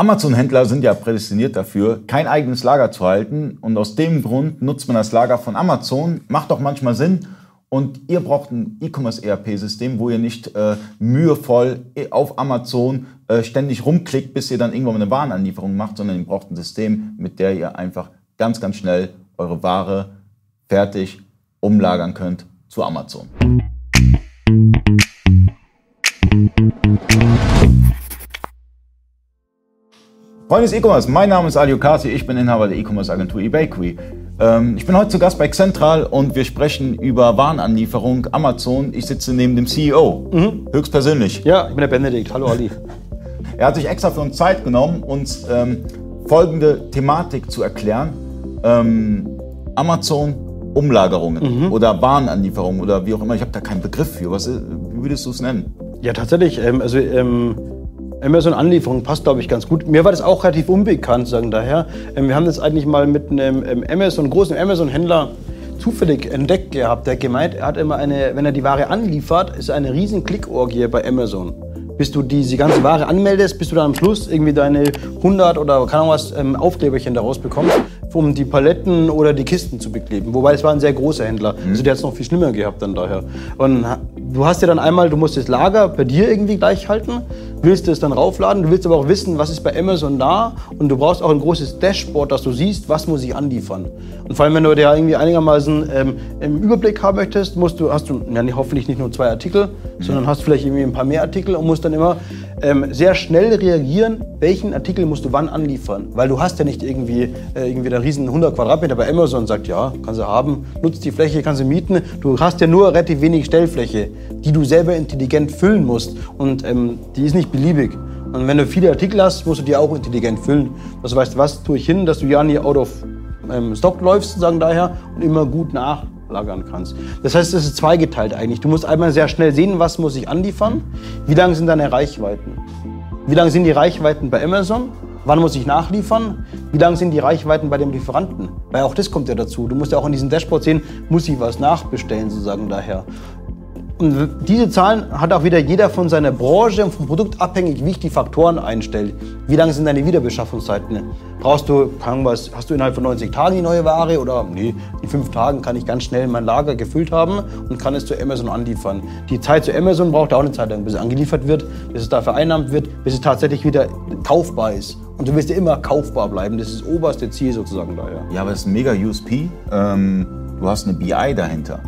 Amazon-Händler sind ja prädestiniert dafür, kein eigenes Lager zu halten. Und aus dem Grund nutzt man das Lager von Amazon. Macht doch manchmal Sinn. Und ihr braucht ein E-Commerce-ERP-System, wo ihr nicht äh, mühevoll auf Amazon äh, ständig rumklickt, bis ihr dann irgendwann eine Warenanlieferung macht, sondern ihr braucht ein System, mit der ihr einfach ganz, ganz schnell eure Ware fertig umlagern könnt zu Amazon. Freunde des E-Commerce, mein Name ist Ali Okasi, ich bin Inhaber der E-Commerce-Agentur eBakery. Ähm, ich bin heute zu Gast bei Central und wir sprechen über Warenanlieferung, Amazon. Ich sitze neben dem CEO, mhm. höchstpersönlich. Ja, ich bin der Benedikt. Hallo Ali. er hat sich extra für uns Zeit genommen, uns ähm, folgende Thematik zu erklären. Ähm, Amazon Umlagerungen mhm. oder Warenanlieferungen oder wie auch immer. Ich habe da keinen Begriff für. Was, wie würdest du es nennen? Ja, tatsächlich. Ähm, also ähm, Amazon-Anlieferung passt, glaube ich, ganz gut. Mir war das auch relativ unbekannt, sagen daher. Ähm, wir haben das eigentlich mal mit einem ähm, Amazon, großen Amazon-Händler zufällig entdeckt gehabt, der gemeint, er hat immer eine, wenn er die Ware anliefert, ist eine riesen Klickorgie bei Amazon. Bis du diese ganze Ware anmeldest, bis du dann am Schluss irgendwie deine 100 oder keine Ahnung was ähm, Aufkleberchen daraus bekommst, um die Paletten oder die Kisten zu bekleben. Wobei es war ein sehr großer Händler. Mhm. Also der hat es noch viel schlimmer gehabt dann daher. Und du hast ja dann einmal, du musst das Lager bei dir irgendwie gleich halten, willst es dann raufladen, du willst aber auch wissen, was ist bei Amazon da und du brauchst auch ein großes Dashboard, dass du siehst, was muss ich anliefern. Und vor allem, wenn du da irgendwie einigermaßen ähm, im Überblick haben möchtest, musst du, hast du ja, hoffentlich nicht nur zwei Artikel, mhm. sondern hast vielleicht irgendwie ein paar mehr Artikel und musst dann immer ähm, sehr schnell reagieren, welchen Artikel musst du wann anliefern. Weil du hast ja nicht irgendwie, äh, irgendwie einen riesen 100 Quadratmeter bei Amazon und sagt, ja, kannst du haben, nutzt die Fläche, kannst du mieten. Du hast ja nur relativ wenig Stellfläche, die du selber intelligent füllen musst. Und ähm, die ist nicht beliebig. Und wenn du viele Artikel hast, musst du die auch intelligent füllen. Das weißt, was tue ich hin, dass du ja nie out of ähm, Stock läufst, sagen daher, und immer gut nach lagern kannst. Das heißt, es ist zweigeteilt eigentlich. Du musst einmal sehr schnell sehen, was muss ich anliefern, wie lang sind deine Reichweiten. Wie lang sind die Reichweiten bei Amazon? Wann muss ich nachliefern? Wie lang sind die Reichweiten bei dem Lieferanten? Weil auch das kommt ja dazu. Du musst ja auch in diesem Dashboard sehen, muss ich was nachbestellen sozusagen daher. Und diese Zahlen hat auch wieder jeder von seiner Branche und vom Produkt abhängig, wie ich die Faktoren einstelle. Wie lange sind deine Wiederbeschaffungszeiten? Brauchst du, was, hast du innerhalb von 90 Tagen die neue Ware oder nee, in fünf Tagen kann ich ganz schnell mein Lager gefüllt haben und kann es zu Amazon anliefern. Die Zeit zu Amazon braucht auch eine Zeit lang, bis es angeliefert wird, bis es da vereinnahmt wird, bis es tatsächlich wieder kaufbar ist. Und du wirst ja immer kaufbar bleiben. Das ist das oberste Ziel sozusagen daher. Ja, aber das ist ein mega USP. Ähm, du hast eine BI dahinter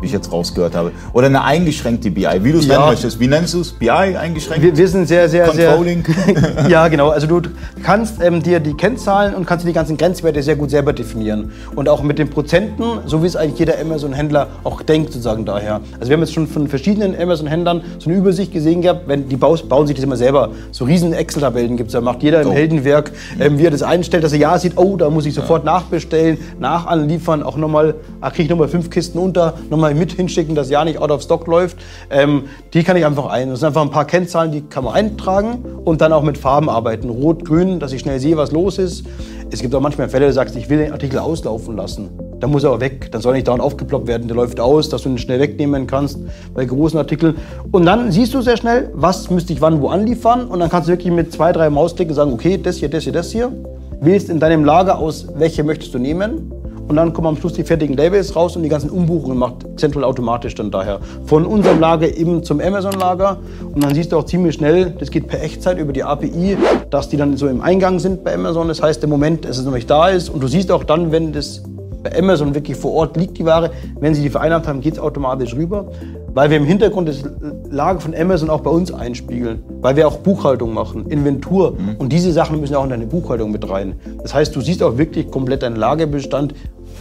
wie ich jetzt rausgehört habe. Oder eine eingeschränkte BI, wie du es ja. nennen möchtest. Wie nennst du es? BI eingeschränkt? Wir, wir, sind sehr, sehr, Controlling. sehr... ja, genau. Also du kannst ähm, dir die Kennzahlen und kannst dir die ganzen Grenzwerte sehr gut selber definieren. Und auch mit den Prozenten, so wie es eigentlich jeder Amazon-Händler auch denkt, sozusagen daher. Also wir haben jetzt schon von verschiedenen Amazon-Händlern so eine Übersicht gesehen gehabt, wenn die bauen, bauen sich das immer selber. So riesen Excel-Tabellen gibt es, da macht jeder im oh. Heldenwerk, ähm, wie er das einstellt, dass er ja sieht, oh, da muss ich sofort ja. nachbestellen, nachanliefern, auch nochmal, ah, kriege ich nochmal fünf Kisten unter, nochmal mal mit hinschicken, dass ja nicht out of stock läuft. Ähm, die kann ich einfach ein. Das sind einfach ein paar Kennzahlen, die kann man eintragen und dann auch mit Farben arbeiten. Rot, grün, dass ich schnell sehe, was los ist. Es gibt auch manchmal Fälle, da sagst, ich will den Artikel auslaufen lassen. Dann muss er auch weg. Dann soll nicht dauernd aufgeploppt werden. Der läuft aus, dass du ihn schnell wegnehmen kannst bei großen Artikeln. Und dann siehst du sehr schnell, was müsste ich wann wo anliefern. Und dann kannst du wirklich mit zwei, drei Mausklicken sagen, okay, das hier, das hier, das hier. Wählst in deinem Lager aus, welche möchtest du nehmen und dann kommen am Schluss die fertigen Labels raus und die ganzen Umbuchungen macht Central automatisch dann daher. Von unserem Lager eben zum Amazon-Lager und dann siehst du auch ziemlich schnell, das geht per Echtzeit über die API, dass die dann so im Eingang sind bei Amazon. Das heißt, der Moment, dass es noch nicht da ist und du siehst auch dann, wenn das bei Amazon wirklich vor Ort liegt die Ware, wenn sie die vereinnahmt haben, geht es automatisch rüber weil wir im Hintergrund das Lager von Amazon auch bei uns einspiegeln, weil wir auch Buchhaltung machen, Inventur mhm. und diese Sachen müssen auch in deine Buchhaltung mit rein. Das heißt, du siehst auch wirklich komplett deinen Lagerbestand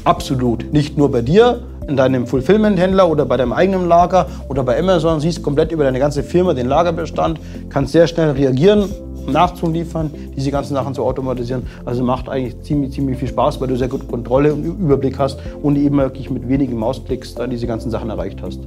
absolut, nicht nur bei dir, in deinem Fulfillment-Händler oder bei deinem eigenen Lager oder bei Amazon, siehst komplett über deine ganze Firma den Lagerbestand, kannst sehr schnell reagieren, nachzuliefern, diese ganzen Sachen zu automatisieren. Also macht eigentlich ziemlich, ziemlich viel Spaß, weil du sehr gut Kontrolle und Überblick hast und eben wirklich mit wenigen Mausklicks dann diese ganzen Sachen erreicht hast.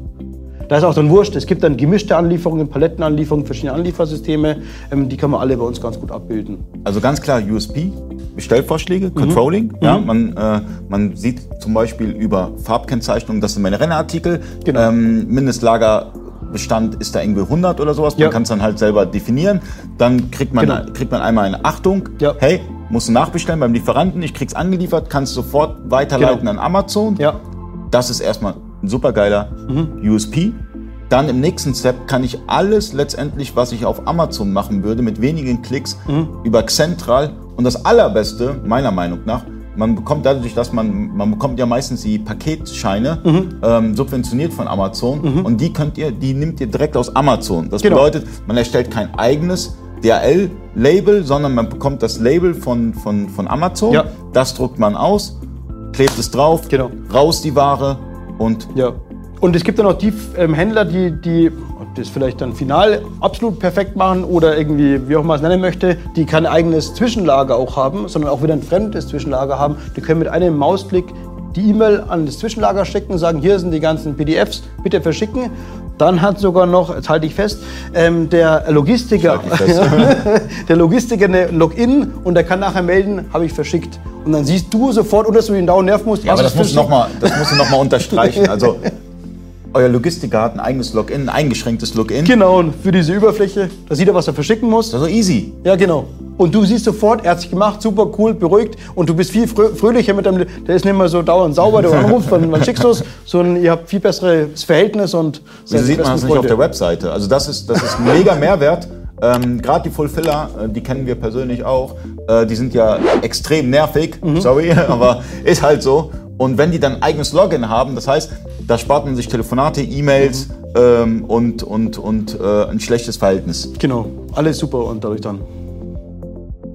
Da ist auch dann wurscht. Es gibt dann gemischte Anlieferungen, Palettenanlieferungen, verschiedene Anliefersysteme. Ähm, die kann man alle bei uns ganz gut abbilden. Also ganz klar USP, Bestellvorschläge, mhm. Controlling. Mhm. Ja, man, äh, man sieht zum Beispiel über Farbkennzeichnung, das sind meine Rennartikel. Genau. Ähm, Mindestlager Bestand ist da irgendwie 100 oder sowas. Ja. Man kann es dann halt selber definieren. Dann kriegt man, Genau. kriegt man einmal eine Achtung. Ja. Hey, musst du nachbestellen beim Lieferanten. Ich krieg's angeliefert, kannst sofort weiterleiten Genau. an Amazon. Ja. Das ist erstmal ein supergeiler USP. Dann im nächsten Step kann ich alles letztendlich, was ich auf Amazon machen würde, mit wenigen Klicks über Xentral. Und das Allerbeste, meiner Meinung nach, man bekommt dadurch, dass man, man bekommt ja meistens die Paketscheine ähm, subventioniert von Amazon und die könnt ihr, die nimmt ihr direkt aus Amazon. Das Genau. bedeutet, man erstellt kein eigenes DHL-Label, sondern man bekommt das Label von, von, von Amazon. Ja. Das druckt man aus, klebt es drauf, Genau. raus die Ware und Ja. Und es gibt dann auch die ähm, Händler, die, die das vielleicht dann final absolut perfekt machen oder irgendwie, wie auch man es nennen möchte, die kein eigenes Zwischenlager auch haben, sondern auch wieder ein fremdes Zwischenlager haben. Die können mit einem Mausklick die E-Mail an das Zwischenlager schicken, sagen, hier sind die ganzen PDFs, bitte verschicken. Dann hat sogar noch, jetzt halte ich fest, ähm, der Logistiker, fest. der Logistiker eine Login und der kann nachher melden, habe ich verschickt. Und dann siehst du sofort, ohne dass du ihn dauernd nerven musst, Ja, aber das musst, noch mal, das musst du nochmal unterstreichen. Also, euer Logistiker hat ein eigenes Login, ein eingeschränktes Login. Genau, und für diese Überfläche, da sieht er, was er verschicken muss. Das ist doch easy. Ja, genau. Und du siehst sofort, er hat sich gemacht, super cool, beruhigt und du bist viel frö fröhlicher mit deinem, der ist nicht mehr so dauernd sauber, du anrufst, wann, wann schickst du es, sondern ihr habt viel besseres Verhältnis und Wieso sieht man das nicht auf der Webseite? Also das ist, das ist ein mega Mehrwert. Ähm, Gerade die Fulfiller, äh, die kennen wir persönlich auch, äh, die sind ja extrem nervig, Mhm. sorry, aber ist halt so. Und wenn die dann ein eigenes Login haben, das heißt, da spart man sich Telefonate, E-Mails Mhm. ähm, und, und, und äh, ein schlechtes Verhältnis. Genau, alles super und dadurch dann.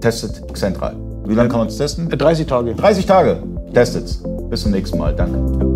Testet zentral. Wie lange kann man es testen? Äh, 30 Tage. 30 Tage. Testet's. Bis zum nächsten Mal. Danke.